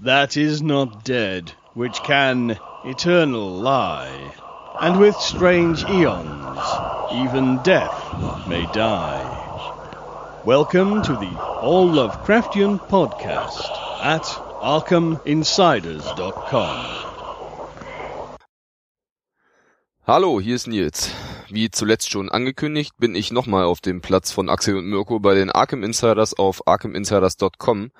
that is not dead, which can eternal lie. And with strange eons, even death may die. Welcome to the All Lovecraftian Podcast at ArkhamInsiders.com. Hallo, hier ist Nils. Wie zuletzt schon angekündigt, bin ich nochmal auf dem Platz von Axel und Mirko bei den Arkham Insiders auf ArkhamInsiders.com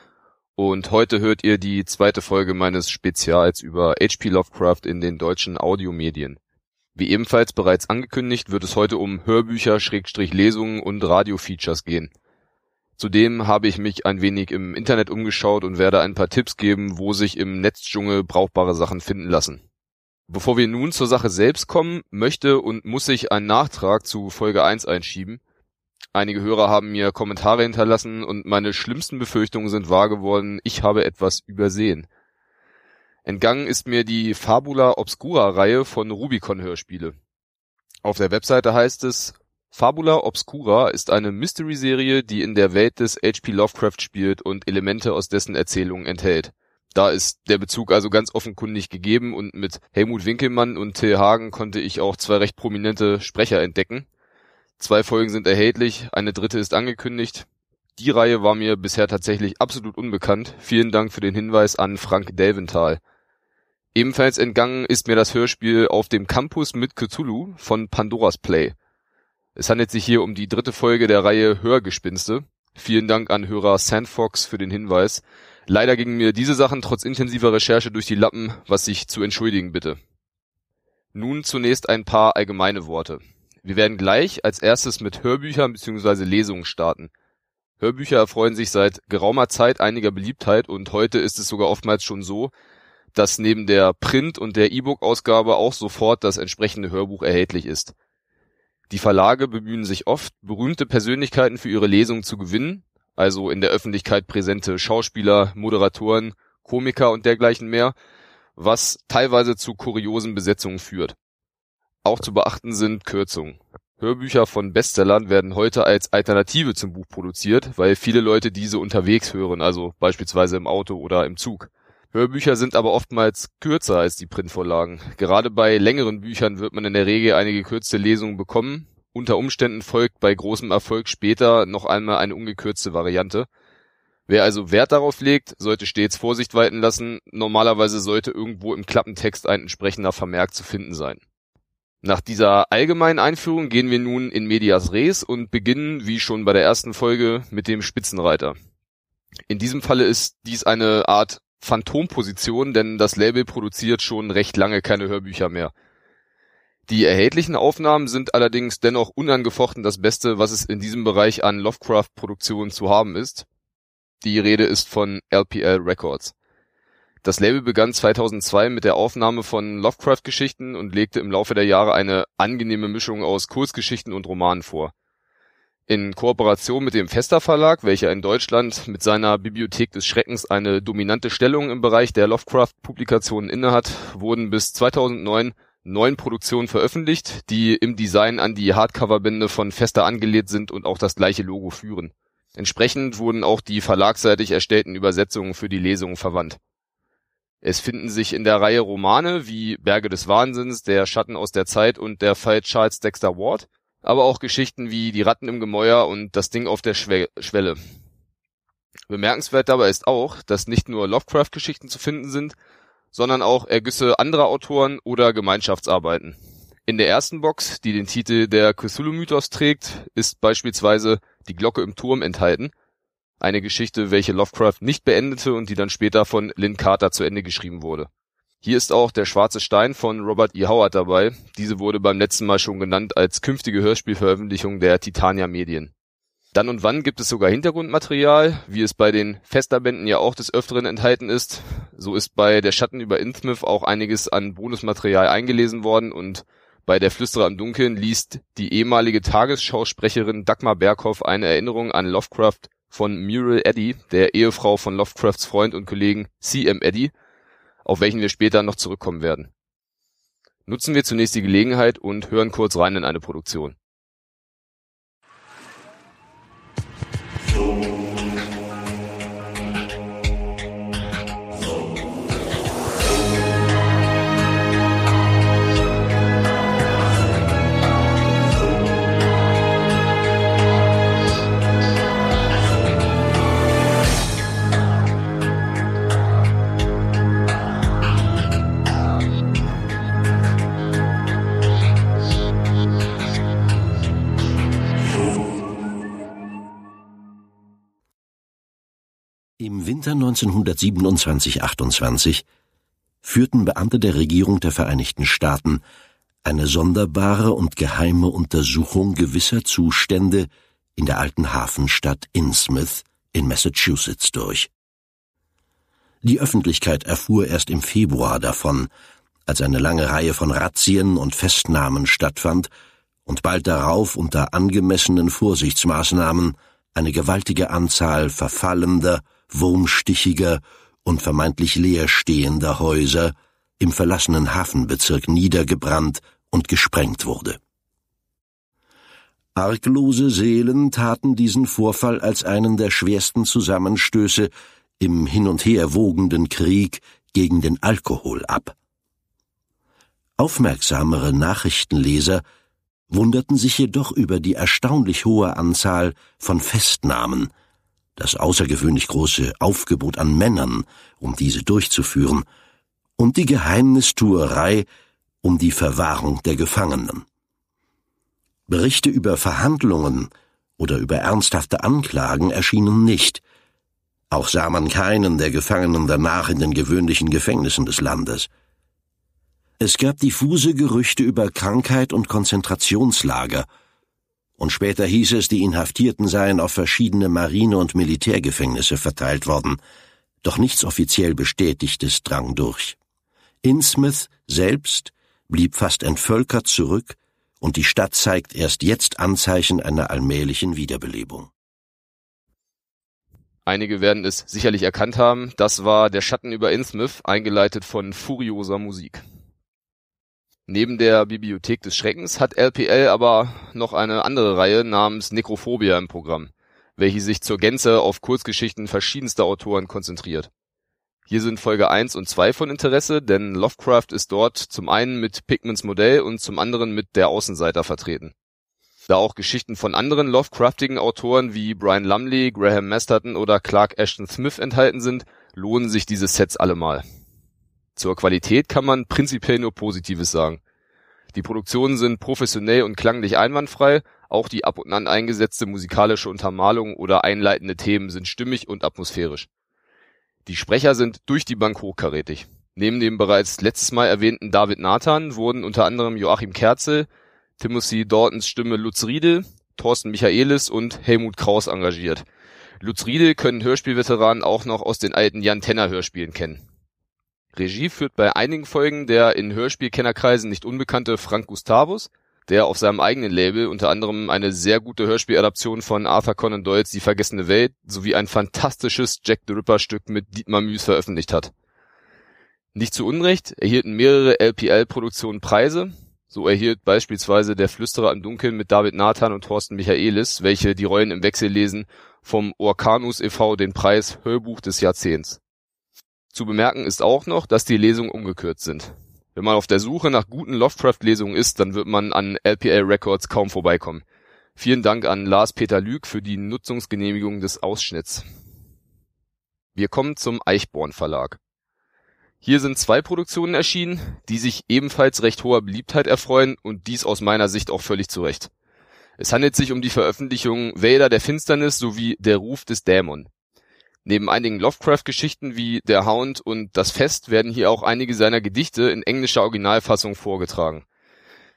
und heute hört ihr die zweite Folge meines Spezials über H.P. Lovecraft in den deutschen Audiomedien. Wie ebenfalls bereits angekündigt, wird es heute um Hörbücher, Schrägstrich Lesungen und Radiofeatures gehen. Zudem habe ich mich ein wenig im Internet umgeschaut und werde ein paar Tipps geben, wo sich im Netzdschungel brauchbare Sachen finden lassen. Bevor wir nun zur Sache selbst kommen, möchte und muss ich einen Nachtrag zu Folge 1 einschieben. Einige Hörer haben mir Kommentare hinterlassen und meine schlimmsten Befürchtungen sind wahr geworden, ich habe etwas übersehen. Entgangen ist mir die Fabula Obscura Reihe von Rubicon Hörspiele. Auf der Webseite heißt es, Fabula Obscura ist eine Mystery-Serie, die in der Welt des H.P. Lovecraft spielt und Elemente aus dessen Erzählungen enthält. Da ist der Bezug also ganz offenkundig gegeben und mit Helmut Winkelmann und Till Hagen konnte ich auch zwei recht prominente Sprecher entdecken. Zwei Folgen sind erhältlich, eine dritte ist angekündigt. Die Reihe war mir bisher tatsächlich absolut unbekannt. Vielen Dank für den Hinweis an Frank Delventhal. Ebenfalls entgangen ist mir das Hörspiel Auf dem Campus mit Cthulhu von Pandoras Play. Es handelt sich hier um die dritte Folge der Reihe Hörgespinste. Vielen Dank an Hörer Sandfox für den Hinweis. Leider gingen mir diese Sachen trotz intensiver Recherche durch die Lappen, was ich zu entschuldigen bitte. Nun zunächst ein paar allgemeine Worte. Wir werden gleich als erstes mit Hörbüchern bzw. Lesungen starten. Hörbücher erfreuen sich seit geraumer Zeit einiger Beliebtheit und heute ist es sogar oftmals schon so, dass neben der Print- und der E-Book-Ausgabe auch sofort das entsprechende Hörbuch erhältlich ist. Die Verlage bemühen sich oft, berühmte Persönlichkeiten für ihre Lesungen zu gewinnen, also in der Öffentlichkeit präsente Schauspieler, Moderatoren, Komiker und dergleichen mehr, was teilweise zu kuriosen Besetzungen führt. Auch zu beachten sind Kürzungen. Hörbücher von Bestsellern werden heute als Alternative zum Buch produziert, weil viele Leute diese unterwegs hören, also beispielsweise im Auto oder im Zug. Hörbücher sind aber oftmals kürzer als die Printvorlagen. Gerade bei längeren Büchern wird man in der Regel eine gekürzte Lesung bekommen. Unter Umständen folgt bei großem Erfolg später noch einmal eine ungekürzte Variante. Wer also Wert darauf legt, sollte stets Vorsicht walten lassen. Normalerweise sollte irgendwo im Klappentext ein entsprechender Vermerk zu finden sein. Nach dieser allgemeinen Einführung gehen wir nun in medias res und beginnen, wie schon bei der ersten Folge, mit dem Spitzenreiter. In diesem Falle ist dies eine Art Phantomposition, denn das Label produziert schon recht lange keine Hörbücher mehr. Die erhältlichen Aufnahmen sind allerdings dennoch unangefochten das Beste, was es in diesem Bereich an Lovecraft-Produktionen zu haben ist. Die Rede ist von LPL Records. Das Label begann 2002 mit der Aufnahme von Lovecraft-Geschichten und legte im Laufe der Jahre eine angenehme Mischung aus Kurzgeschichten und Romanen vor. In Kooperation mit dem Fester Verlag, welcher in Deutschland mit seiner Bibliothek des Schreckens eine dominante Stellung im Bereich der Lovecraft-Publikationen innehat, wurden bis 2009 neun Produktionen veröffentlicht, die im Design an die Hardcover-Bände von Fester angelehnt sind und auch das gleiche Logo führen. Entsprechend wurden auch die verlagsseitig erstellten Übersetzungen für die Lesungen verwandt es finden sich in der Reihe Romane wie Berge des Wahnsinns, Der Schatten aus der Zeit und Der Fall Charles Dexter Ward, aber auch Geschichten wie Die Ratten im Gemäuer und Das Ding auf der Schwe Schwelle. Bemerkenswert dabei ist auch, dass nicht nur Lovecraft-Geschichten zu finden sind, sondern auch Ergüsse anderer Autoren oder Gemeinschaftsarbeiten. In der ersten Box, die den Titel Der Cthulhu-Mythos trägt, ist beispielsweise Die Glocke im Turm enthalten, eine Geschichte, welche Lovecraft nicht beendete und die dann später von Lynn Carter zu Ende geschrieben wurde. Hier ist auch Der schwarze Stein von Robert E. Howard dabei. Diese wurde beim letzten Mal schon genannt als künftige Hörspielveröffentlichung der Titania Medien. Dann und wann gibt es sogar Hintergrundmaterial, wie es bei den Festerbänden ja auch des Öfteren enthalten ist. So ist bei Der Schatten über Innsmouth auch einiges an Bonusmaterial eingelesen worden und bei Der Flüsterer im Dunkeln liest die ehemalige Tagesschausprecherin Dagmar Berghoff eine Erinnerung an Lovecraft von Muriel Eddy, der Ehefrau von Lovecrafts Freund und Kollegen C.M. Eddy, auf welchen wir später noch zurückkommen werden. Nutzen wir zunächst die Gelegenheit und hören kurz rein in eine Produktion. Winter 1927-28 führten Beamte der Regierung der Vereinigten Staaten eine sonderbare und geheime Untersuchung gewisser Zustände in der alten Hafenstadt Innsmouth in Massachusetts durch. Die Öffentlichkeit erfuhr erst im Februar davon, als eine lange Reihe von Razzien und Festnahmen stattfand und bald darauf unter angemessenen Vorsichtsmaßnahmen eine gewaltige Anzahl verfallender, wurmstichiger und vermeintlich leerstehender Häuser im verlassenen Hafenbezirk niedergebrannt und gesprengt wurde. Arglose Seelen taten diesen Vorfall als einen der schwersten Zusammenstöße im hin und her wogenden Krieg gegen den Alkohol ab. Aufmerksamere Nachrichtenleser wunderten sich jedoch über die erstaunlich hohe Anzahl von Festnahmen, das außergewöhnlich große Aufgebot an Männern, um diese durchzuführen, und die Geheimnistuerei um die Verwahrung der Gefangenen. Berichte über Verhandlungen oder über ernsthafte Anklagen erschienen nicht. Auch sah man keinen der Gefangenen danach in den gewöhnlichen Gefängnissen des Landes. Es gab diffuse Gerüchte über Krankheit und Konzentrationslager, und später hieß es, die Inhaftierten seien auf verschiedene Marine- und Militärgefängnisse verteilt worden, doch nichts offiziell Bestätigtes drang durch. Innsmouth selbst blieb fast entvölkert zurück, und die Stadt zeigt erst jetzt Anzeichen einer allmählichen Wiederbelebung. Einige werden es sicherlich erkannt haben, das war Der Schatten über Innsmouth, eingeleitet von furioser Musik. Neben der Bibliothek des Schreckens hat LPL aber noch eine andere Reihe namens Nekrophobia im Programm, welche sich zur Gänze auf Kurzgeschichten verschiedenster Autoren konzentriert. Hier sind Folge 1 und 2 von Interesse, denn Lovecraft ist dort zum einen mit Pigments Modell und zum anderen mit Der Außenseiter vertreten. Da auch Geschichten von anderen Lovecraftigen Autoren wie Brian Lumley, Graham Masterton oder Clark Ashton Smith enthalten sind, lohnen sich diese Sets allemal. Zur Qualität kann man prinzipiell nur Positives sagen. Die Produktionen sind professionell und klanglich einwandfrei, auch die ab und an eingesetzte musikalische Untermalung oder einleitende Themen sind stimmig und atmosphärisch. Die Sprecher sind durch die Bank hochkarätig. Neben dem bereits letztes Mal erwähnten David Nathan wurden unter anderem Joachim Kerzel, Timothy Daltons Stimme Lutz Riedel, Thorsten Michaelis und Helmut Kraus engagiert. Lutz Riedel können Hörspielveteranen auch noch aus den alten Jan Tenner Hörspielen kennen. Regie führt bei einigen Folgen der in Hörspielkennerkreisen nicht unbekannte Frank Gustavus, der auf seinem eigenen Label unter anderem eine sehr gute Hörspieladaption von Arthur Conan Doyles Die vergessene Welt sowie ein fantastisches Jack the Ripper Stück mit Dietmar Müs veröffentlicht hat. Nicht zu Unrecht erhielten mehrere LPL-Produktionen Preise, so erhielt beispielsweise Der Flüsterer im Dunkeln mit David Nathan und Thorsten Michaelis, welche die Rollen im Wechsel lesen, vom Orkanus e.V. den Preis Hörbuch des Jahrzehnts. Zu bemerken ist auch noch, dass die Lesungen umgekürzt sind. Wenn man auf der Suche nach guten Lovecraft-Lesungen ist, dann wird man an LPL Records kaum vorbeikommen. Vielen Dank an Lars-Peter Lüg für die Nutzungsgenehmigung des Ausschnitts. Wir kommen zum Eichborn Verlag. Hier sind zwei Produktionen erschienen, die sich ebenfalls recht hoher Beliebtheit erfreuen und dies aus meiner Sicht auch völlig zu Recht. Es handelt sich um die Veröffentlichung Vader der Finsternis sowie Der Ruf des Dämon. Neben einigen Lovecraft-Geschichten wie Der Hound und Das Fest werden hier auch einige seiner Gedichte in englischer Originalfassung vorgetragen.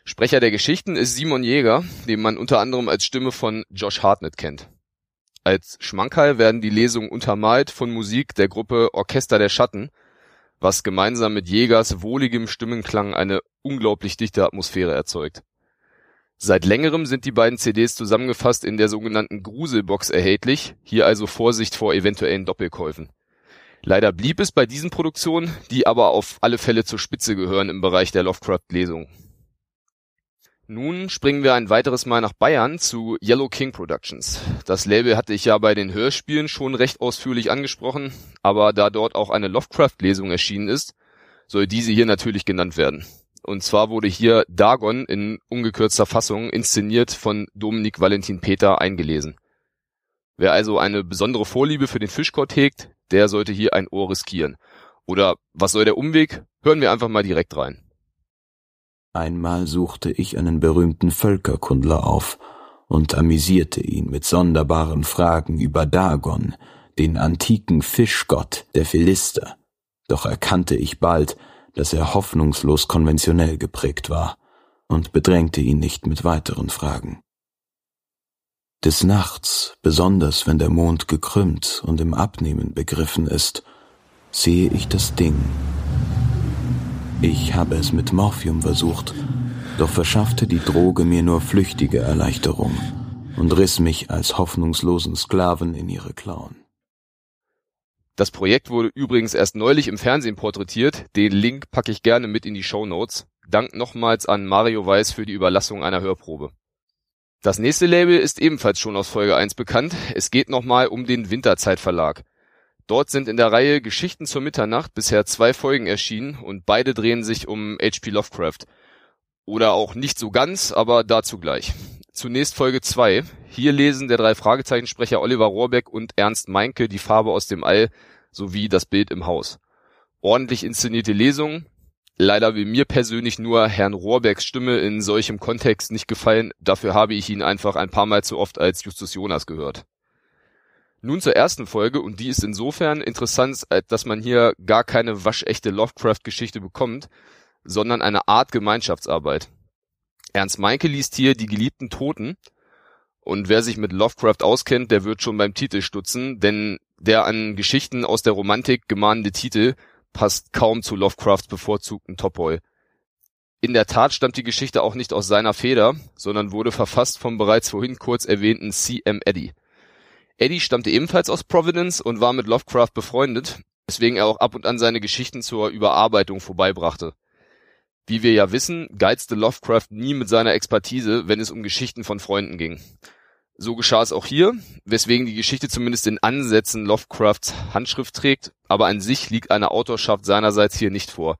Sprecher der Geschichten ist Simon Jäger, den man unter anderem als Stimme von Josh Hartnett kennt. Als Schmankerl werden die Lesungen untermalt von Musik der Gruppe Orchester der Schatten, was gemeinsam mit Jägers wohligem Stimmenklang eine unglaublich dichte Atmosphäre erzeugt. Seit längerem sind die beiden CDs zusammengefasst in der sogenannten Gruselbox erhältlich, hier also Vorsicht vor eventuellen Doppelkäufen. Leider blieb es bei diesen Produktionen, die aber auf alle Fälle zur Spitze gehören im Bereich der Lovecraft-Lesung. Nun springen wir ein weiteres Mal nach Bayern zu Yellow King Productions. Das Label hatte ich ja bei den Hörspielen schon recht ausführlich angesprochen, aber da dort auch eine Lovecraft-Lesung erschienen ist, soll diese hier natürlich genannt werden. Und zwar wurde hier Dagon in ungekürzter Fassung inszeniert von Dominik Valentin Peter eingelesen. Wer also eine besondere Vorliebe für den Fischkort hegt, der sollte hier ein Ohr riskieren. Oder was soll der Umweg? Hören wir einfach mal direkt rein. Einmal suchte ich einen berühmten Völkerkundler auf und amüsierte ihn mit sonderbaren Fragen über Dagon, den antiken Fischgott der Philister. Doch erkannte ich bald, dass er hoffnungslos konventionell geprägt war und bedrängte ihn nicht mit weiteren Fragen. Des Nachts, besonders wenn der Mond gekrümmt und im Abnehmen begriffen ist, sehe ich das Ding. Ich habe es mit Morphium versucht, doch verschaffte die Droge mir nur flüchtige Erleichterung und riss mich als hoffnungslosen Sklaven in ihre Klauen. Das Projekt wurde übrigens erst neulich im Fernsehen porträtiert. Den Link packe ich gerne mit in die Show Notes. Dank nochmals an Mario Weiß für die Überlassung einer Hörprobe. Das nächste Label ist ebenfalls schon aus Folge 1 bekannt. Es geht nochmal um den Winterzeitverlag. Dort sind in der Reihe Geschichten zur Mitternacht bisher zwei Folgen erschienen und beide drehen sich um H.P. Lovecraft. Oder auch nicht so ganz, aber dazu gleich. Zunächst Folge 2. Hier lesen der drei Fragezeichensprecher Oliver Rohrbeck und Ernst Meinke die Farbe aus dem All sowie das Bild im Haus. Ordentlich inszenierte Lesung. Leider will mir persönlich nur Herrn Rohrbecks Stimme in solchem Kontext nicht gefallen. Dafür habe ich ihn einfach ein paar Mal zu oft als Justus Jonas gehört. Nun zur ersten Folge und die ist insofern interessant, dass man hier gar keine waschechte Lovecraft-Geschichte bekommt, sondern eine Art Gemeinschaftsarbeit. Ernst Meinke liest hier Die geliebten Toten. Und wer sich mit Lovecraft auskennt, der wird schon beim Titel stutzen, denn der an Geschichten aus der Romantik gemahnende Titel passt kaum zu Lovecrafts bevorzugten Topoi. In der Tat stammt die Geschichte auch nicht aus seiner Feder, sondern wurde verfasst vom bereits vorhin kurz erwähnten C.M. Eddy. Eddy stammte ebenfalls aus Providence und war mit Lovecraft befreundet, weswegen er auch ab und an seine Geschichten zur Überarbeitung vorbeibrachte. Wie wir ja wissen, geizte Lovecraft nie mit seiner Expertise, wenn es um Geschichten von Freunden ging. So geschah es auch hier, weswegen die Geschichte zumindest in Ansätzen Lovecrafts Handschrift trägt, aber an sich liegt eine Autorschaft seinerseits hier nicht vor.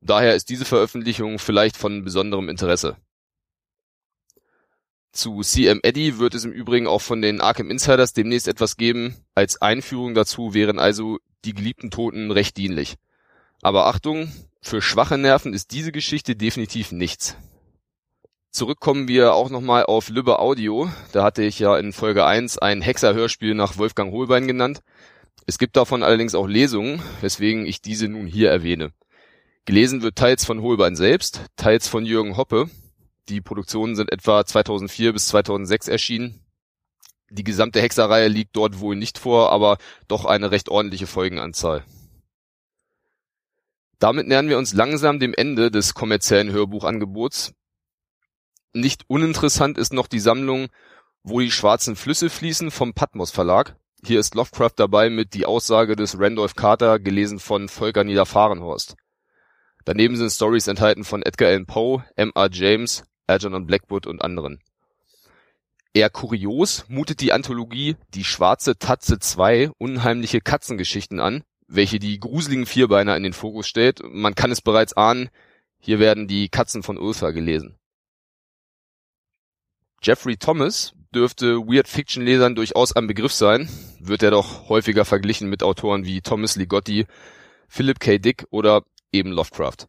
Daher ist diese Veröffentlichung vielleicht von besonderem Interesse. Zu CM Eddy wird es im Übrigen auch von den Arkham Insiders demnächst etwas geben. Als Einführung dazu wären also die geliebten Toten recht dienlich. Aber Achtung, für schwache Nerven ist diese Geschichte definitiv nichts. Zurückkommen wir auch nochmal auf Lübbe Audio. Da hatte ich ja in Folge 1 ein Hexer-Hörspiel nach Wolfgang Holbein genannt. Es gibt davon allerdings auch Lesungen, weswegen ich diese nun hier erwähne. Gelesen wird teils von Holbein selbst, teils von Jürgen Hoppe. Die Produktionen sind etwa 2004 bis 2006 erschienen. Die gesamte Hexerreihe liegt dort wohl nicht vor, aber doch eine recht ordentliche Folgenanzahl. Damit nähern wir uns langsam dem Ende des kommerziellen Hörbuchangebots. Nicht uninteressant ist noch die Sammlung Wo die schwarzen Flüsse fließen vom Patmos Verlag. Hier ist Lovecraft dabei mit Die Aussage des Randolph Carter, gelesen von Volker Niederfahrenhorst. Daneben sind Stories enthalten von Edgar Allan Poe, M.R. James, Algernon Blackwood und anderen. Eher kurios mutet die Anthologie Die schwarze Tatze 2 unheimliche Katzengeschichten an, welche die gruseligen Vierbeiner in den Fokus stellt. Man kann es bereits ahnen, hier werden die Katzen von Ulfa gelesen. Jeffrey Thomas dürfte Weird Fiction Lesern durchaus ein Begriff sein, wird er doch häufiger verglichen mit Autoren wie Thomas Ligotti, Philip K. Dick oder eben Lovecraft.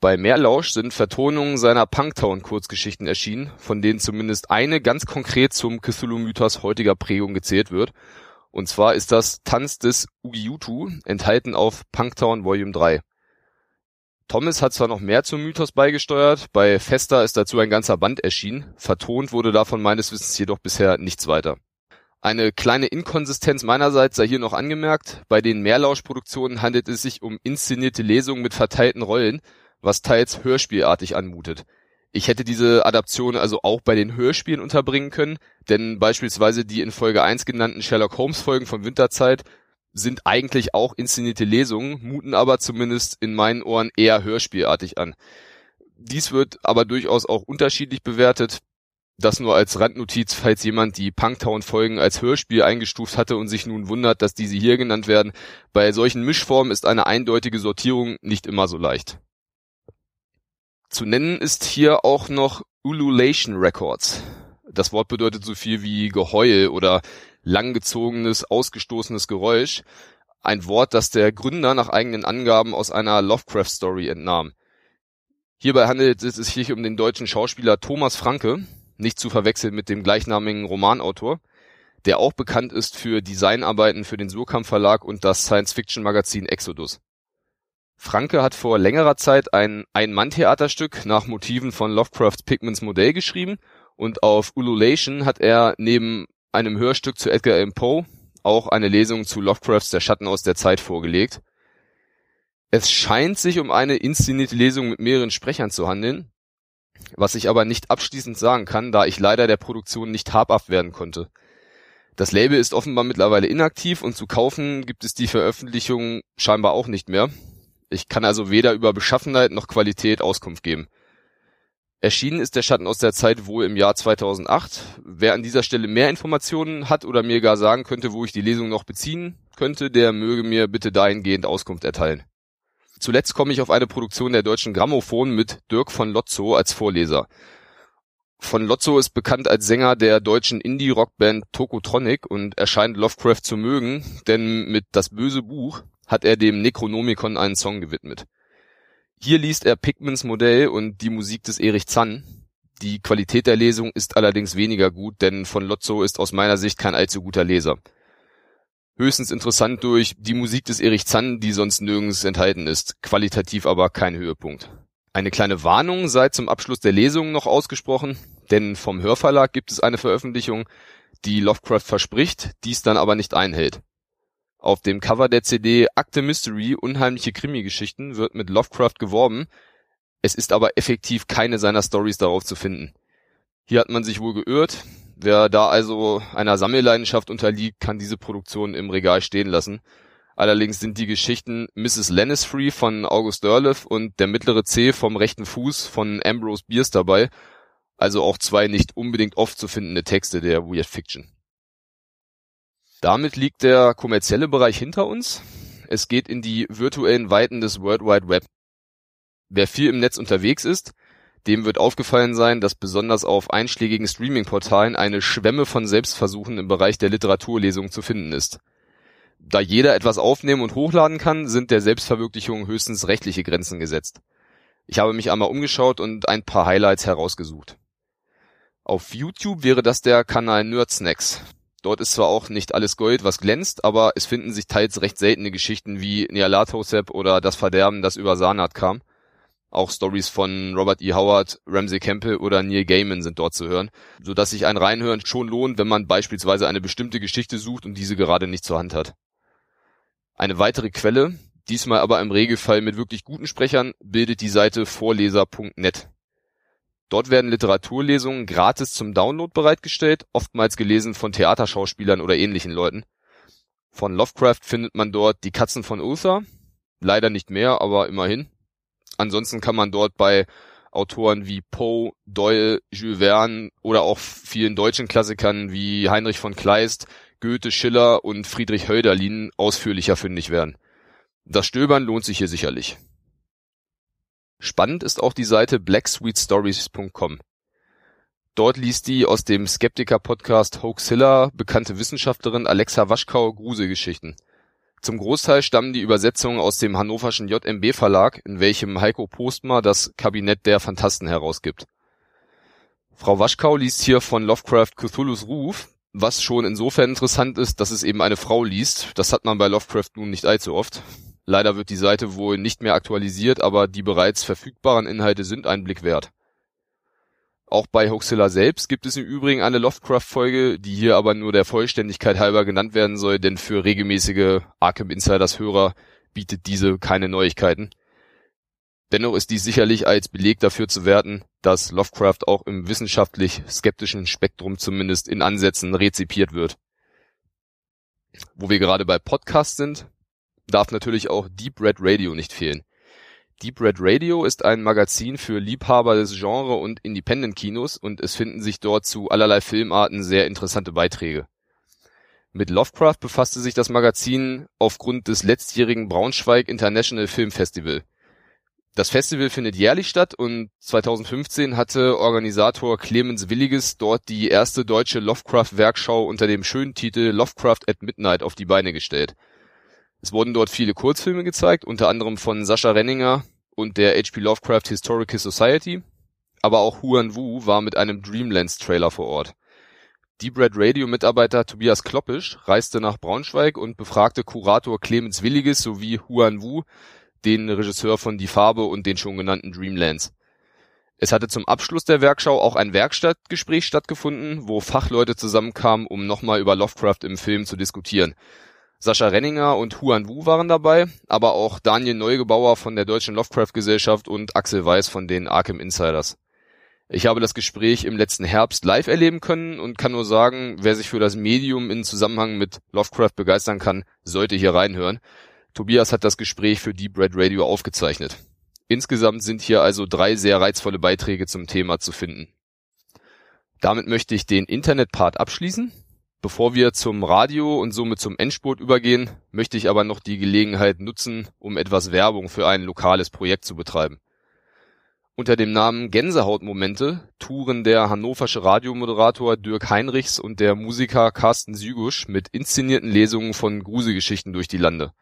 Bei Meerlausch sind Vertonungen seiner Punktown-Kurzgeschichten erschienen, von denen zumindest eine ganz konkret zum Cthulhu-Mythos heutiger Prägung gezählt wird und zwar ist das Tanz des Ugiutu, enthalten auf Punktown Volume 3. Thomas hat zwar noch mehr zum Mythos beigesteuert, bei Festa ist dazu ein ganzer Band erschienen, vertont wurde davon meines Wissens jedoch bisher nichts weiter. Eine kleine Inkonsistenz meinerseits sei hier noch angemerkt, bei den Mehrlauschproduktionen handelt es sich um inszenierte Lesungen mit verteilten Rollen, was teils hörspielartig anmutet. Ich hätte diese Adaption also auch bei den Hörspielen unterbringen können, denn beispielsweise die in Folge 1 genannten Sherlock Holmes Folgen von Winterzeit sind eigentlich auch inszenierte Lesungen, muten aber zumindest in meinen Ohren eher hörspielartig an. Dies wird aber durchaus auch unterschiedlich bewertet. Das nur als Randnotiz, falls jemand die Punktown-Folgen als Hörspiel eingestuft hatte und sich nun wundert, dass diese hier genannt werden. Bei solchen Mischformen ist eine eindeutige Sortierung nicht immer so leicht. Zu nennen ist hier auch noch Ululation Records. Das Wort bedeutet so viel wie Geheul oder langgezogenes, ausgestoßenes Geräusch. Ein Wort, das der Gründer nach eigenen Angaben aus einer Lovecraft-Story entnahm. Hierbei handelt es sich um den deutschen Schauspieler Thomas Franke, nicht zu verwechseln mit dem gleichnamigen Romanautor. der auch bekannt ist für Designarbeiten für den Surkamp Verlag und das Science-Fiction-Magazin Exodus. Franke hat vor längerer Zeit ein Ein-Mann-Theaterstück nach Motiven von Lovecrafts Pigments Modell geschrieben und auf Ululation hat er neben einem Hörstück zu Edgar Allan Poe auch eine Lesung zu Lovecrafts Der Schatten aus der Zeit vorgelegt. Es scheint sich um eine inszenierte Lesung mit mehreren Sprechern zu handeln, was ich aber nicht abschließend sagen kann, da ich leider der Produktion nicht habhaft werden konnte. Das Label ist offenbar mittlerweile inaktiv und zu kaufen gibt es die Veröffentlichung scheinbar auch nicht mehr. Ich kann also weder über Beschaffenheit noch Qualität Auskunft geben. Erschienen ist der Schatten aus der Zeit wohl im Jahr 2008. Wer an dieser Stelle mehr Informationen hat oder mir gar sagen könnte, wo ich die Lesung noch beziehen könnte, der möge mir bitte dahingehend Auskunft erteilen. Zuletzt komme ich auf eine Produktion der Deutschen Grammophon mit Dirk von Lotzo als Vorleser. Von Lotzo ist bekannt als Sänger der deutschen Indie-Rockband Tokotronic und erscheint Lovecraft zu mögen, denn mit Das böse Buch hat er dem Necronomicon einen Song gewidmet. Hier liest er Pigments Modell und die Musik des Erich Zann. Die Qualität der Lesung ist allerdings weniger gut, denn von Lotzo ist aus meiner Sicht kein allzu guter Leser. Höchstens interessant durch die Musik des Erich Zann, die sonst nirgends enthalten ist, qualitativ aber kein Höhepunkt. Eine kleine Warnung sei zum Abschluss der Lesung noch ausgesprochen, denn vom Hörverlag gibt es eine Veröffentlichung, die Lovecraft verspricht, dies dann aber nicht einhält. Auf dem Cover der CD Akte Mystery Unheimliche Krimi-Geschichten wird mit Lovecraft geworben, es ist aber effektiv keine seiner Stories darauf zu finden. Hier hat man sich wohl geirrt, wer da also einer Sammelleidenschaft unterliegt, kann diese Produktion im Regal stehen lassen. Allerdings sind die Geschichten Mrs. Lennisfree von August Derleth und Der mittlere C vom rechten Fuß von Ambrose Bierce dabei, also auch zwei nicht unbedingt oft zu findende Texte der Weird Fiction. Damit liegt der kommerzielle Bereich hinter uns. Es geht in die virtuellen Weiten des World Wide Web. Wer viel im Netz unterwegs ist, dem wird aufgefallen sein, dass besonders auf einschlägigen Streaming-Portalen eine Schwemme von Selbstversuchen im Bereich der Literaturlesung zu finden ist. Da jeder etwas aufnehmen und hochladen kann, sind der Selbstverwirklichung höchstens rechtliche Grenzen gesetzt. Ich habe mich einmal umgeschaut und ein paar Highlights herausgesucht. Auf YouTube wäre das der Kanal Nerdsnacks. Dort ist zwar auch nicht alles Gold, was glänzt, aber es finden sich teils recht seltene Geschichten wie Nyarlathotep oder Das Verderben, das über Sanat kam. Auch Stories von Robert E. Howard, Ramsey Campbell oder Neil Gaiman sind dort zu hören, so dass sich ein Reinhören schon lohnt, wenn man beispielsweise eine bestimmte Geschichte sucht und diese gerade nicht zur Hand hat. Eine weitere Quelle, diesmal aber im Regelfall mit wirklich guten Sprechern, bildet die Seite vorleser.net. Dort werden Literaturlesungen gratis zum Download bereitgestellt, oftmals gelesen von Theaterschauspielern oder ähnlichen Leuten. Von Lovecraft findet man dort Die Katzen von Uther, leider nicht mehr, aber immerhin. Ansonsten kann man dort bei Autoren wie Poe, Doyle, Jules Verne oder auch vielen deutschen Klassikern wie Heinrich von Kleist, Goethe, Schiller und Friedrich Hölderlin ausführlicher fündig werden. Das Stöbern lohnt sich hier sicherlich. Spannend ist auch die Seite blacksweetstories.com. Dort liest die aus dem Skeptiker-Podcast Hoaxilla bekannte Wissenschaftlerin Alexa Waschkau Gruselgeschichten. Zum Großteil stammen die Übersetzungen aus dem hannoverschen JMB-Verlag, in welchem Heiko Postma das Kabinett der Phantasten herausgibt. Frau Waschkau liest hier von Lovecraft Cthulhu's Ruf, was schon insofern interessant ist, dass es eben eine Frau liest. Das hat man bei Lovecraft nun nicht allzu oft. Leider wird die Seite wohl nicht mehr aktualisiert, aber die bereits verfügbaren Inhalte sind einen Blick wert. Auch bei Hoaxilla selbst gibt es im Übrigen eine Lovecraft-Folge, die hier aber nur der Vollständigkeit halber genannt werden soll, denn für regelmäßige Arkham Insiders Hörer bietet diese keine Neuigkeiten. Dennoch ist dies sicherlich als Beleg dafür zu werten, dass Lovecraft auch im wissenschaftlich skeptischen Spektrum zumindest in Ansätzen rezipiert wird. Wo wir gerade bei Podcasts sind, darf natürlich auch Deep Red Radio nicht fehlen. Deep Red Radio ist ein Magazin für Liebhaber des Genre und Independent-Kinos und es finden sich dort zu allerlei Filmarten sehr interessante Beiträge. Mit Lovecraft befasste sich das Magazin aufgrund des letztjährigen Braunschweig International Film Festival. Das Festival findet jährlich statt und 2015 hatte Organisator Clemens Williges dort die erste deutsche Lovecraft-Werkschau unter dem schönen Titel Lovecraft at Midnight auf die Beine gestellt. Es wurden dort viele Kurzfilme gezeigt, unter anderem von Sascha Renninger und der H.P. Lovecraft Historical Society, aber auch Huan Wu war mit einem Dreamlands Trailer vor Ort. Deep Red Radio Mitarbeiter Tobias Kloppisch reiste nach Braunschweig und befragte Kurator Clemens Williges sowie Huan Wu, den Regisseur von Die Farbe und den schon genannten Dreamlands. Es hatte zum Abschluss der Werkschau auch ein Werkstattgespräch stattgefunden, wo Fachleute zusammenkamen, um nochmal über Lovecraft im Film zu diskutieren. Sascha Renninger und Huan Wu waren dabei, aber auch Daniel Neugebauer von der Deutschen Lovecraft Gesellschaft und Axel Weiß von den Arkham Insiders. Ich habe das Gespräch im letzten Herbst live erleben können und kann nur sagen, wer sich für das Medium in Zusammenhang mit Lovecraft begeistern kann, sollte hier reinhören. Tobias hat das Gespräch für Deep Red Radio aufgezeichnet. Insgesamt sind hier also drei sehr reizvolle Beiträge zum Thema zu finden. Damit möchte ich den Internetpart abschließen. Bevor wir zum Radio und somit zum Endspurt übergehen, möchte ich aber noch die Gelegenheit nutzen, um etwas Werbung für ein lokales Projekt zu betreiben. Unter dem Namen Gänsehautmomente touren der hannoversche Radiomoderator Dirk Heinrichs und der Musiker Carsten Sügusch mit inszenierten Lesungen von Gruselgeschichten durch die Lande.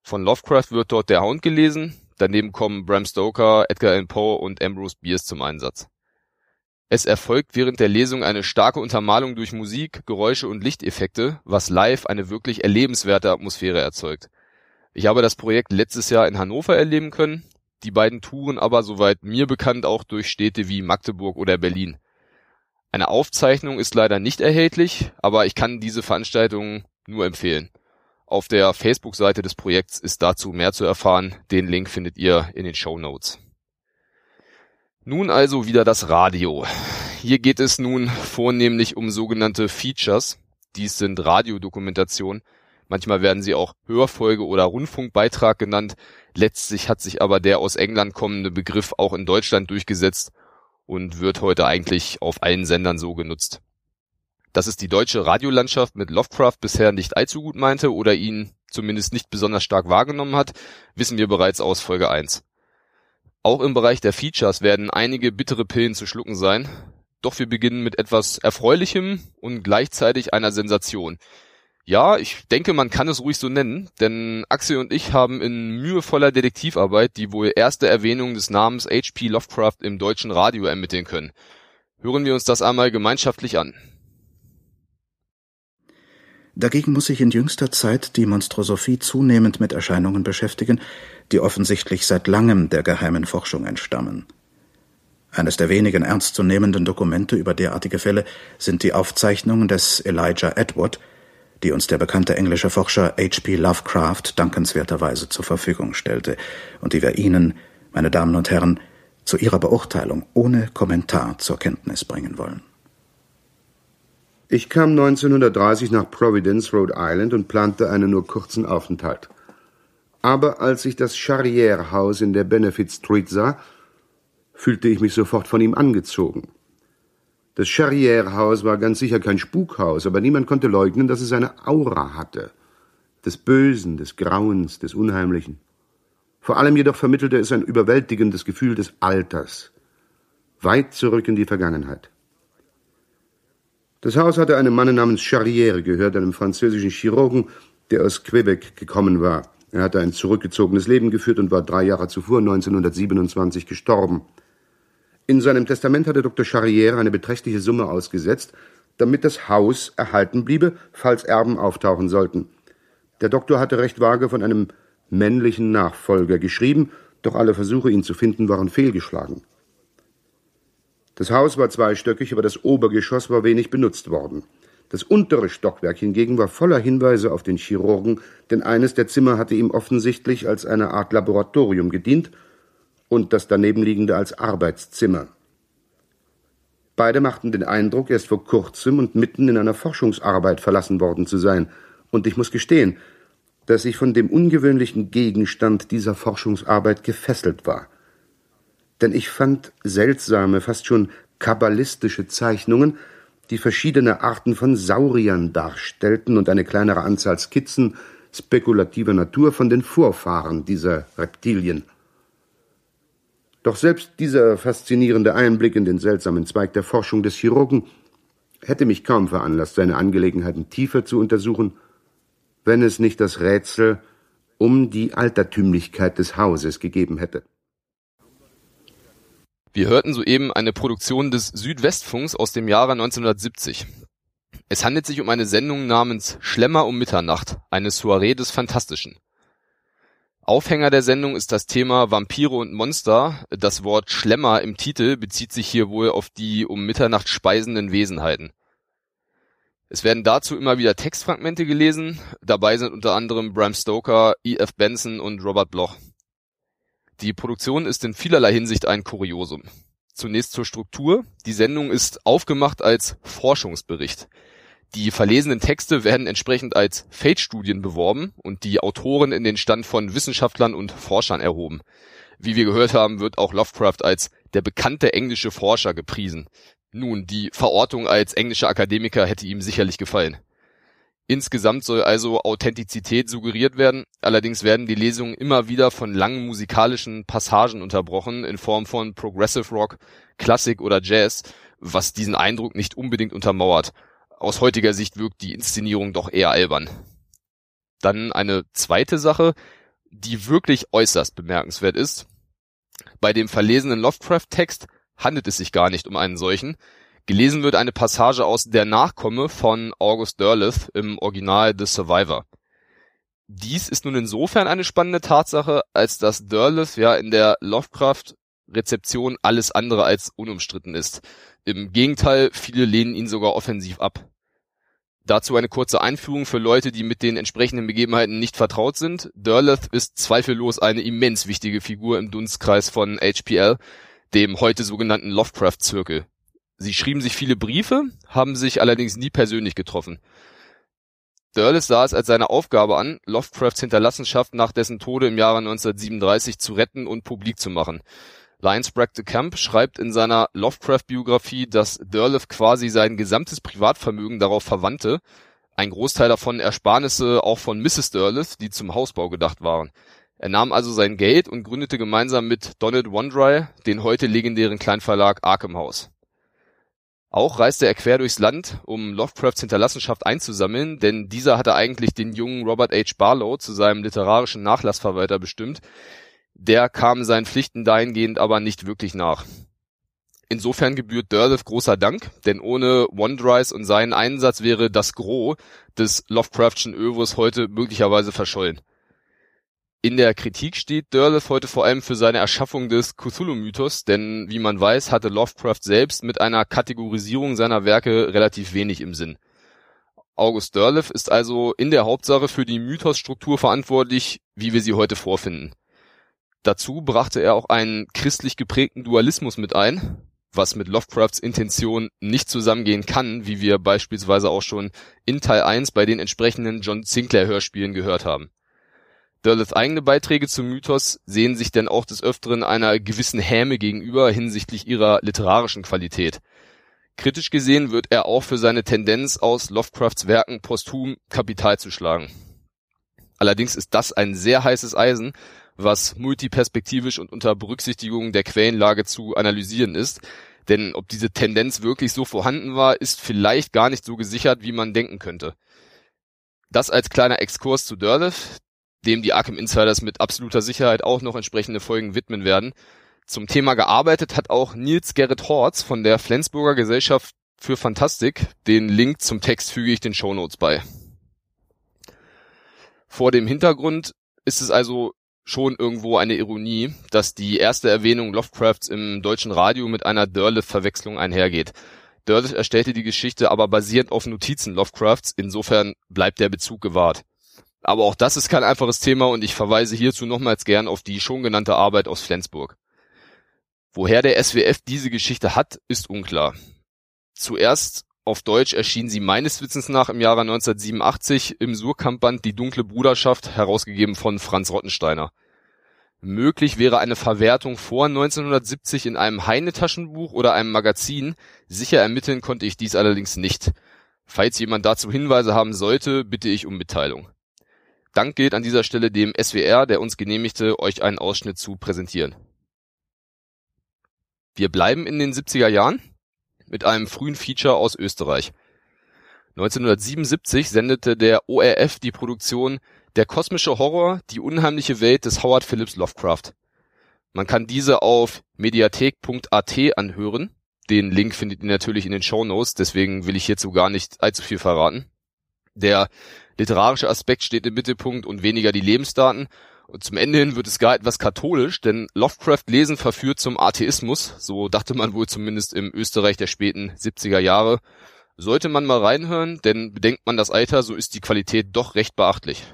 Von Lovecraft wird dort der Hound gelesen, daneben kommen Bram Stoker, Edgar Allan Poe und Ambrose Bierce zum Einsatz. Es erfolgt während der Lesung eine starke Untermalung durch Musik, Geräusche und Lichteffekte, was live eine wirklich erlebenswerte Atmosphäre erzeugt. Ich habe das Projekt letztes Jahr in Hannover erleben können die beiden touren aber soweit mir bekannt auch durch Städte wie Magdeburg oder Berlin. Eine Aufzeichnung ist leider nicht erhältlich, aber ich kann diese Veranstaltung nur empfehlen. Auf der Facebook-Seite des Projekts ist dazu mehr zu erfahren. Den Link findet ihr in den Show Notes. Nun also wieder das Radio. Hier geht es nun vornehmlich um sogenannte Features. Dies sind Radiodokumentationen, Manchmal werden sie auch Hörfolge oder Rundfunkbeitrag genannt. Letztlich hat sich aber der aus England kommende Begriff auch in Deutschland durchgesetzt und wird heute eigentlich auf allen Sendern so genutzt. Dass es die deutsche Radiolandschaft mit Lovecraft bisher nicht allzu gut meinte oder ihn zumindest nicht besonders stark wahrgenommen hat, wissen wir bereits aus Folge 1. Auch im Bereich der Features werden einige bittere Pillen zu schlucken sein, doch wir beginnen mit etwas Erfreulichem und gleichzeitig einer Sensation, ja, ich denke, man kann es ruhig so nennen, denn Axel und ich haben in mühevoller Detektivarbeit die wohl erste Erwähnung des Namens H.P. Lovecraft im deutschen Radio ermitteln können. Hören wir uns das einmal gemeinschaftlich an. Dagegen muss sich in jüngster Zeit die Monstrosophie zunehmend mit Erscheinungen beschäftigen, die offensichtlich seit langem der geheimen Forschung entstammen. Eines der wenigen ernstzunehmenden Dokumente über derartige Fälle sind die Aufzeichnungen des Elijah Edward, die uns der bekannte englische Forscher H.P. Lovecraft dankenswerterweise zur Verfügung stellte und die wir Ihnen, meine Damen und Herren, zu Ihrer Beurteilung ohne Kommentar zur Kenntnis bringen wollen. Ich kam 1930 nach Providence, Rhode Island und plante einen nur kurzen Aufenthalt. Aber als ich das Charrière-Haus in der Benefit Street sah, fühlte ich mich sofort von ihm angezogen. Das Charrière-Haus war ganz sicher kein Spukhaus, aber niemand konnte leugnen, dass es eine Aura hatte. Des Bösen, des Grauens, des Unheimlichen. Vor allem jedoch vermittelte es ein überwältigendes Gefühl des Alters. Weit zurück in die Vergangenheit. Das Haus hatte einem Mann namens Charrière gehört, einem französischen Chirurgen, der aus Quebec gekommen war. Er hatte ein zurückgezogenes Leben geführt und war drei Jahre zuvor, 1927, gestorben. In seinem Testament hatte Dr. Charrière eine beträchtliche Summe ausgesetzt, damit das Haus erhalten bliebe, falls Erben auftauchen sollten. Der Doktor hatte recht vage von einem männlichen Nachfolger geschrieben, doch alle Versuche, ihn zu finden, waren fehlgeschlagen. Das Haus war zweistöckig, aber das Obergeschoss war wenig benutzt worden. Das untere Stockwerk hingegen war voller Hinweise auf den Chirurgen, denn eines der Zimmer hatte ihm offensichtlich als eine Art Laboratorium gedient und das danebenliegende als Arbeitszimmer. Beide machten den Eindruck, erst vor kurzem und mitten in einer Forschungsarbeit verlassen worden zu sein, und ich muss gestehen, dass ich von dem ungewöhnlichen Gegenstand dieser Forschungsarbeit gefesselt war. Denn ich fand seltsame, fast schon kabbalistische Zeichnungen, die verschiedene Arten von Sauriern darstellten und eine kleinere Anzahl Skizzen spekulativer Natur von den Vorfahren dieser Reptilien. Doch selbst dieser faszinierende Einblick in den seltsamen Zweig der Forschung des Chirurgen hätte mich kaum veranlasst, seine Angelegenheiten tiefer zu untersuchen, wenn es nicht das Rätsel um die Altertümlichkeit des Hauses gegeben hätte. Wir hörten soeben eine Produktion des Südwestfunks aus dem Jahre 1970. Es handelt sich um eine Sendung namens Schlemmer um Mitternacht, eine Soiree des Fantastischen. Aufhänger der Sendung ist das Thema Vampire und Monster. Das Wort Schlemmer im Titel bezieht sich hier wohl auf die um Mitternacht speisenden Wesenheiten. Es werden dazu immer wieder Textfragmente gelesen. Dabei sind unter anderem Bram Stoker, E.F. Benson und Robert Bloch. Die Produktion ist in vielerlei Hinsicht ein Kuriosum. Zunächst zur Struktur. Die Sendung ist aufgemacht als Forschungsbericht. Die verlesenen Texte werden entsprechend als Fate-Studien beworben und die Autoren in den Stand von Wissenschaftlern und Forschern erhoben. Wie wir gehört haben, wird auch Lovecraft als der bekannte englische Forscher gepriesen. Nun, die Verortung als englischer Akademiker hätte ihm sicherlich gefallen. Insgesamt soll also Authentizität suggeriert werden, allerdings werden die Lesungen immer wieder von langen musikalischen Passagen unterbrochen in Form von Progressive Rock, Klassik oder Jazz, was diesen Eindruck nicht unbedingt untermauert. Aus heutiger Sicht wirkt die Inszenierung doch eher albern. Dann eine zweite Sache, die wirklich äußerst bemerkenswert ist. Bei dem verlesenen Lovecraft-Text handelt es sich gar nicht um einen solchen. Gelesen wird eine Passage aus Der Nachkomme von August Derleth im Original The Survivor. Dies ist nun insofern eine spannende Tatsache, als dass Derleth ja in der Lovecraft-Rezeption alles andere als unumstritten ist. Im Gegenteil, viele lehnen ihn sogar offensiv ab. Dazu eine kurze Einführung für Leute, die mit den entsprechenden Begebenheiten nicht vertraut sind. Derleth ist zweifellos eine immens wichtige Figur im Dunstkreis von HPL, dem heute sogenannten Lovecraft-Zirkel. Sie schrieben sich viele Briefe, haben sich allerdings nie persönlich getroffen. Dörles sah es als seine Aufgabe an, Lovecrafts Hinterlassenschaft nach dessen Tode im Jahre 1937 zu retten und publik zu machen. Lyons Bragg de Camp schreibt in seiner Lovecraft-Biografie, dass Derleth quasi sein gesamtes Privatvermögen darauf verwandte, ein Großteil davon Ersparnisse auch von Mrs. Derleth, die zum Hausbau gedacht waren. Er nahm also sein Geld und gründete gemeinsam mit Donald Wondry den heute legendären Kleinverlag Arkham House. Auch reiste er quer durchs Land, um Lovecrafts Hinterlassenschaft einzusammeln, denn dieser hatte eigentlich den jungen Robert H. Barlow zu seinem literarischen Nachlassverwalter bestimmt. Der kam seinen Pflichten dahingehend aber nicht wirklich nach. Insofern gebührt Derleth großer Dank, denn ohne Wondrys und seinen Einsatz wäre das Gros des Lovecraftschen Övres heute möglicherweise verschollen. In der Kritik steht Derleth heute vor allem für seine Erschaffung des Cthulhu-Mythos, denn wie man weiß, hatte Lovecraft selbst mit einer Kategorisierung seiner Werke relativ wenig im Sinn. August Derleth ist also in der Hauptsache für die Mythosstruktur verantwortlich, wie wir sie heute vorfinden. Dazu brachte er auch einen christlich geprägten Dualismus mit ein, was mit Lovecrafts Intention nicht zusammengehen kann, wie wir beispielsweise auch schon in Teil 1 bei den entsprechenden John Sinclair Hörspielen gehört haben. Derleths eigene Beiträge zum Mythos sehen sich denn auch des Öfteren einer gewissen Häme gegenüber hinsichtlich ihrer literarischen Qualität. Kritisch gesehen wird er auch für seine Tendenz aus Lovecrafts Werken posthum Kapital zu schlagen. Allerdings ist das ein sehr heißes Eisen, was multiperspektivisch und unter Berücksichtigung der Quellenlage zu analysieren ist, denn ob diese Tendenz wirklich so vorhanden war, ist vielleicht gar nicht so gesichert, wie man denken könnte. Das als kleiner Exkurs zu Derleth, dem die Arkham Insiders mit absoluter Sicherheit auch noch entsprechende Folgen widmen werden. Zum Thema gearbeitet hat auch Nils Gerrit Horz von der Flensburger Gesellschaft für Fantastik. Den Link zum Text füge ich den Shownotes bei. Vor dem Hintergrund ist es also schon irgendwo eine Ironie, dass die erste Erwähnung Lovecrafts im deutschen Radio mit einer Derleth-Verwechslung einhergeht. Derleth erstellte die Geschichte aber basierend auf Notizen Lovecrafts, insofern bleibt der Bezug gewahrt. Aber auch das ist kein einfaches Thema und ich verweise hierzu nochmals gern auf die schon genannte Arbeit aus Flensburg. Woher der SWF diese Geschichte hat, ist unklar. Zuerst auf Deutsch erschien sie meines Wissens nach im Jahre 1987 im Surkamp-Band Die dunkle Bruderschaft, herausgegeben von Franz Rottensteiner. Möglich wäre eine Verwertung vor 1970 in einem Heine-Taschenbuch oder einem Magazin. Sicher ermitteln konnte ich dies allerdings nicht. Falls jemand dazu Hinweise haben sollte, bitte ich um Mitteilung. Dank gilt an dieser Stelle dem SWR, der uns genehmigte, euch einen Ausschnitt zu präsentieren. Wir bleiben in den 70er Jahren mit einem frühen Feature aus Österreich. 1977 sendete der ORF die Produktion Der kosmische Horror, die unheimliche Welt des Howard Phillips Lovecraft. Man kann diese auf mediathek.at anhören. Den Link findet ihr natürlich in den Show Notes, deswegen will ich hierzu gar nicht allzu viel verraten. Der literarische Aspekt steht im Mittelpunkt und weniger die Lebensdaten. Und zum Ende hin wird es gar etwas katholisch, denn Lovecraft lesen verführt zum Atheismus, so dachte man wohl zumindest im Österreich der späten 70er Jahre. Sollte man mal reinhören, denn bedenkt man das Alter, so ist die Qualität doch recht beachtlich.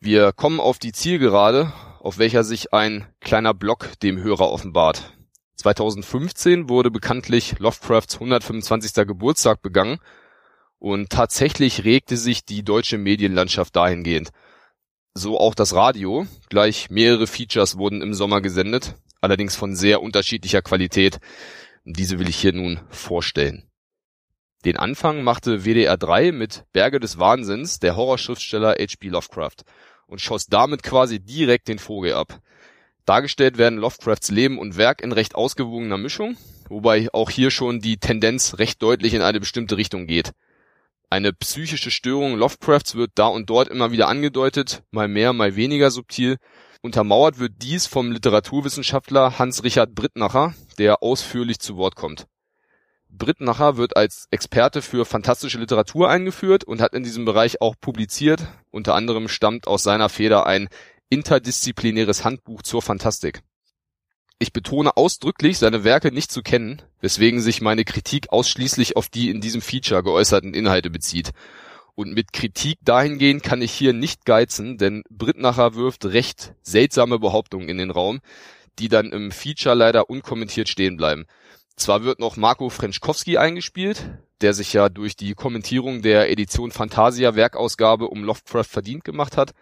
Wir kommen auf die Zielgerade, auf welcher sich ein kleiner Block dem Hörer offenbart. 2015 wurde bekanntlich Lovecrafts 125. Geburtstag begangen und tatsächlich regte sich die deutsche Medienlandschaft dahingehend. So auch das Radio, gleich mehrere Features wurden im Sommer gesendet, allerdings von sehr unterschiedlicher Qualität. Diese will ich hier nun vorstellen. Den Anfang machte WDR 3 mit Berge des Wahnsinns der Horrorschriftsteller H.P. Lovecraft und schoss damit quasi direkt den Vogel ab. Dargestellt werden Lovecrafts Leben und Werk in recht ausgewogener Mischung, wobei auch hier schon die Tendenz recht deutlich in eine bestimmte Richtung geht. Eine psychische Störung Lovecrafts wird da und dort immer wieder angedeutet, mal mehr, mal weniger subtil. Untermauert wird dies vom Literaturwissenschaftler Hans-Richard Brittnacher, der ausführlich zu Wort kommt. Brittnacher wird als Experte für fantastische Literatur eingeführt und hat in diesem Bereich auch publiziert. Unter anderem stammt aus seiner Feder ein interdisziplinäres Handbuch zur Fantastik. Ich betone ausdrücklich, seine Werke nicht zu kennen, weswegen sich meine Kritik ausschließlich auf die in diesem Feature geäußerten Inhalte bezieht. Und mit Kritik dahingehend kann ich hier nicht geizen, denn Brittnacher wirft recht seltsame Behauptungen in den Raum, die dann im Feature leider unkommentiert stehen bleiben. Zwar wird noch Marco Frenschkowski eingespielt, der sich ja durch die Kommentierung der Edition Fantasia Werkausgabe um Lovecraft verdient gemacht hat,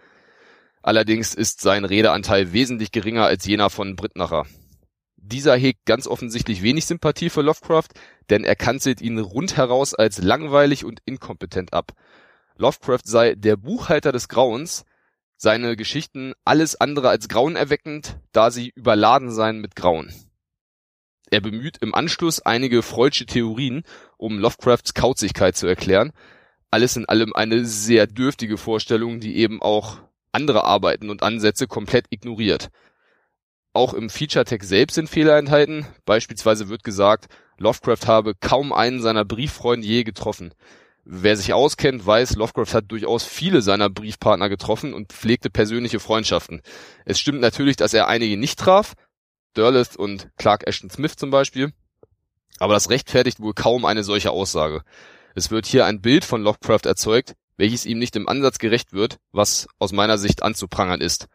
Allerdings ist sein Redeanteil wesentlich geringer als jener von Brittnacher. Dieser hegt ganz offensichtlich wenig Sympathie für Lovecraft, denn er kanzelt ihn rundheraus als langweilig und inkompetent ab. Lovecraft sei der Buchhalter des Grauens, seine Geschichten alles andere als grauenerweckend, da sie überladen seien mit Grauen. Er bemüht im Anschluss einige freudsche Theorien, um Lovecrafts Kauzigkeit zu erklären. Alles in allem eine sehr dürftige Vorstellung, die eben auch andere Arbeiten und Ansätze komplett ignoriert. Auch im Feature-Text selbst sind Fehler enthalten. Beispielsweise wird gesagt, Lovecraft habe kaum einen seiner Brieffreunde je getroffen. Wer sich auskennt, weiß, Lovecraft hat durchaus viele seiner Briefpartner getroffen und pflegte persönliche Freundschaften. Es stimmt natürlich, dass er einige nicht traf, Derleth und Clark Ashton Smith zum Beispiel, aber das rechtfertigt wohl kaum eine solche Aussage. Es wird hier ein Bild von Lovecraft erzeugt, welches ihm nicht im Ansatz gerecht wird, was aus meiner Sicht anzuprangern ist.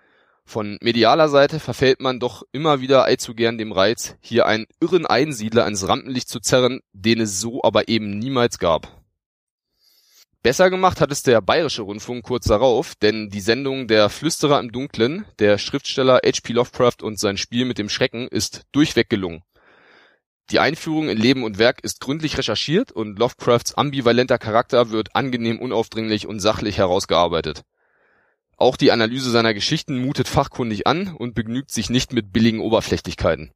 Von medialer Seite verfällt man doch immer wieder allzu gern dem Reiz, hier einen irren Einsiedler ins Rampenlicht zu zerren, den es so aber eben niemals gab. Besser gemacht hat es der Bayerische Rundfunk kurz darauf, denn die Sendung Der Flüsterer im Dunklen, der Schriftsteller H.P. Lovecraft und sein Spiel mit dem Schrecken ist durchweg gelungen. Die Einführung in Leben und Werk ist gründlich recherchiert und Lovecrafts ambivalenter Charakter wird angenehm unaufdringlich und sachlich herausgearbeitet. Auch die Analyse seiner Geschichten mutet fachkundig an und begnügt sich nicht mit billigen Oberflächlichkeiten.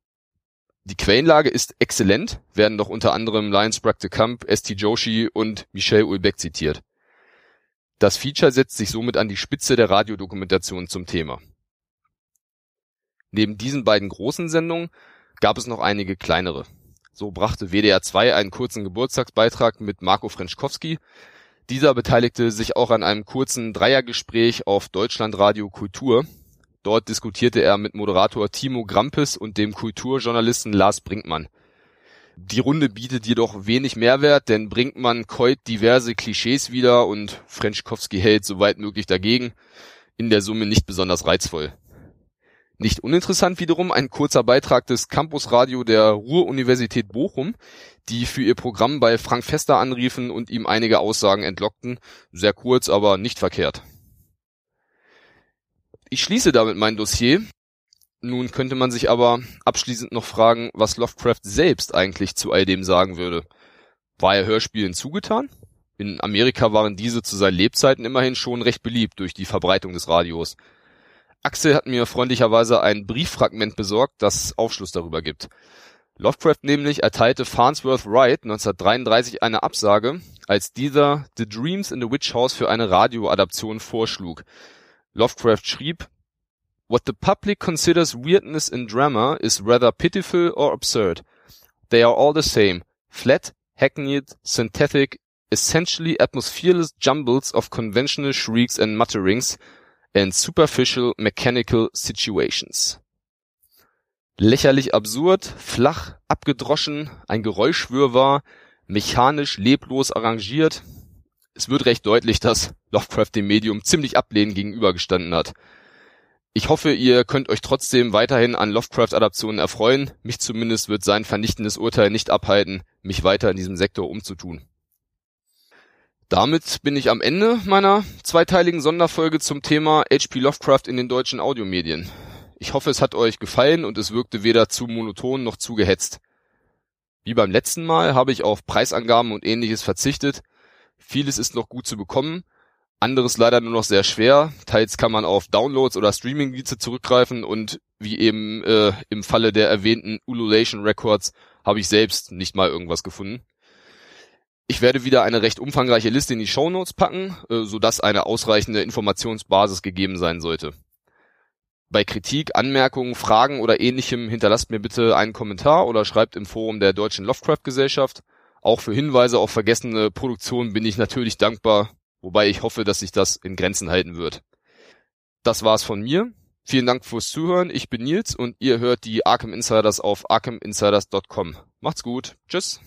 Die Quellenlage ist exzellent, werden doch unter anderem Lions de Camp, S.T. Joshi und Michel Ulbeck zitiert. Das Feature setzt sich somit an die Spitze der Radiodokumentation zum Thema. Neben diesen beiden großen Sendungen gab es noch einige kleinere. So brachte WDR 2 einen kurzen Geburtstagsbeitrag mit Marco Frenschkowski. Dieser beteiligte sich auch an einem kurzen Dreiergespräch auf Deutschlandradio Kultur. Dort diskutierte er mit Moderator Timo Grampes und dem Kulturjournalisten Lars Brinkmann. Die Runde bietet jedoch wenig Mehrwert, denn Brinkmann keut diverse Klischees wieder und Frenschkowski hält soweit möglich dagegen. In der Summe nicht besonders reizvoll. Nicht uninteressant wiederum ein kurzer Beitrag des Campusradio der Ruhr-Universität Bochum, die für ihr Programm bei Frank Fester anriefen und ihm einige Aussagen entlockten. Sehr kurz, aber nicht verkehrt. Ich schließe damit mein Dossier. Nun könnte man sich aber abschließend noch fragen, was Lovecraft selbst eigentlich zu all dem sagen würde. War er Hörspielen zugetan? In Amerika waren diese zu seinen Lebzeiten immerhin schon recht beliebt durch die Verbreitung des Radios. Axel hat mir freundlicherweise ein Brieffragment besorgt, das Aufschluss darüber gibt. Lovecraft nämlich erteilte Farnsworth Wright 1933 eine Absage, als dieser The Dreams in the Witch House für eine Radioadaption vorschlug. Lovecraft schrieb, What the public considers weirdness in drama is rather pitiful or absurd. they are all the same. Flat, hackneyed, synthetic, essentially atmosphereless jumbles of conventional shrieks and mutterings and superficial mechanical situations. Lächerlich absurd, flach, abgedroschen, ein Geräuschwirrwarr, mechanisch leblos arrangiert. Es wird recht deutlich, dass Lovecraft dem Medium ziemlich ablehnend gegenübergestanden hat. Ich hoffe, ihr könnt euch trotzdem weiterhin an Lovecraft-Adaptionen erfreuen. Mich zumindest wird sein vernichtendes Urteil nicht abhalten, mich weiter in diesem Sektor umzutun. Damit bin ich am Ende meiner zweiteiligen Sonderfolge zum Thema H.P. Lovecraft in den deutschen Audiomedien. Ich hoffe, es hat euch gefallen und es wirkte weder zu monoton noch zu gehetzt. Wie beim letzten Mal habe ich auf Preisangaben und ähnliches verzichtet. Vieles ist noch gut zu bekommen, anderes leider nur noch sehr schwer. Teils kann man auf Downloads oder Streaming-Dienste zurückgreifen und wie eben äh, im Falle der erwähnten Ululation Records habe ich selbst nicht mal irgendwas gefunden. Ich werde wieder eine recht umfangreiche Liste in die Show Notes packen, äh, sodass eine ausreichende Informationsbasis gegeben sein sollte. Bei Kritik, Anmerkungen, Fragen oder ähnlichem hinterlasst mir bitte einen Kommentar oder schreibt im Forum der Deutschen Lovecraft Gesellschaft. Auch für Hinweise auf vergessene Produktionen bin ich natürlich dankbar, wobei ich hoffe, dass sich das in Grenzen halten wird. Das war's von mir. Vielen Dank fürs Zuhören. Ich bin Nils und ihr hört die Arkham Insiders auf arkhaminsiders.com. Macht's gut. Tschüss.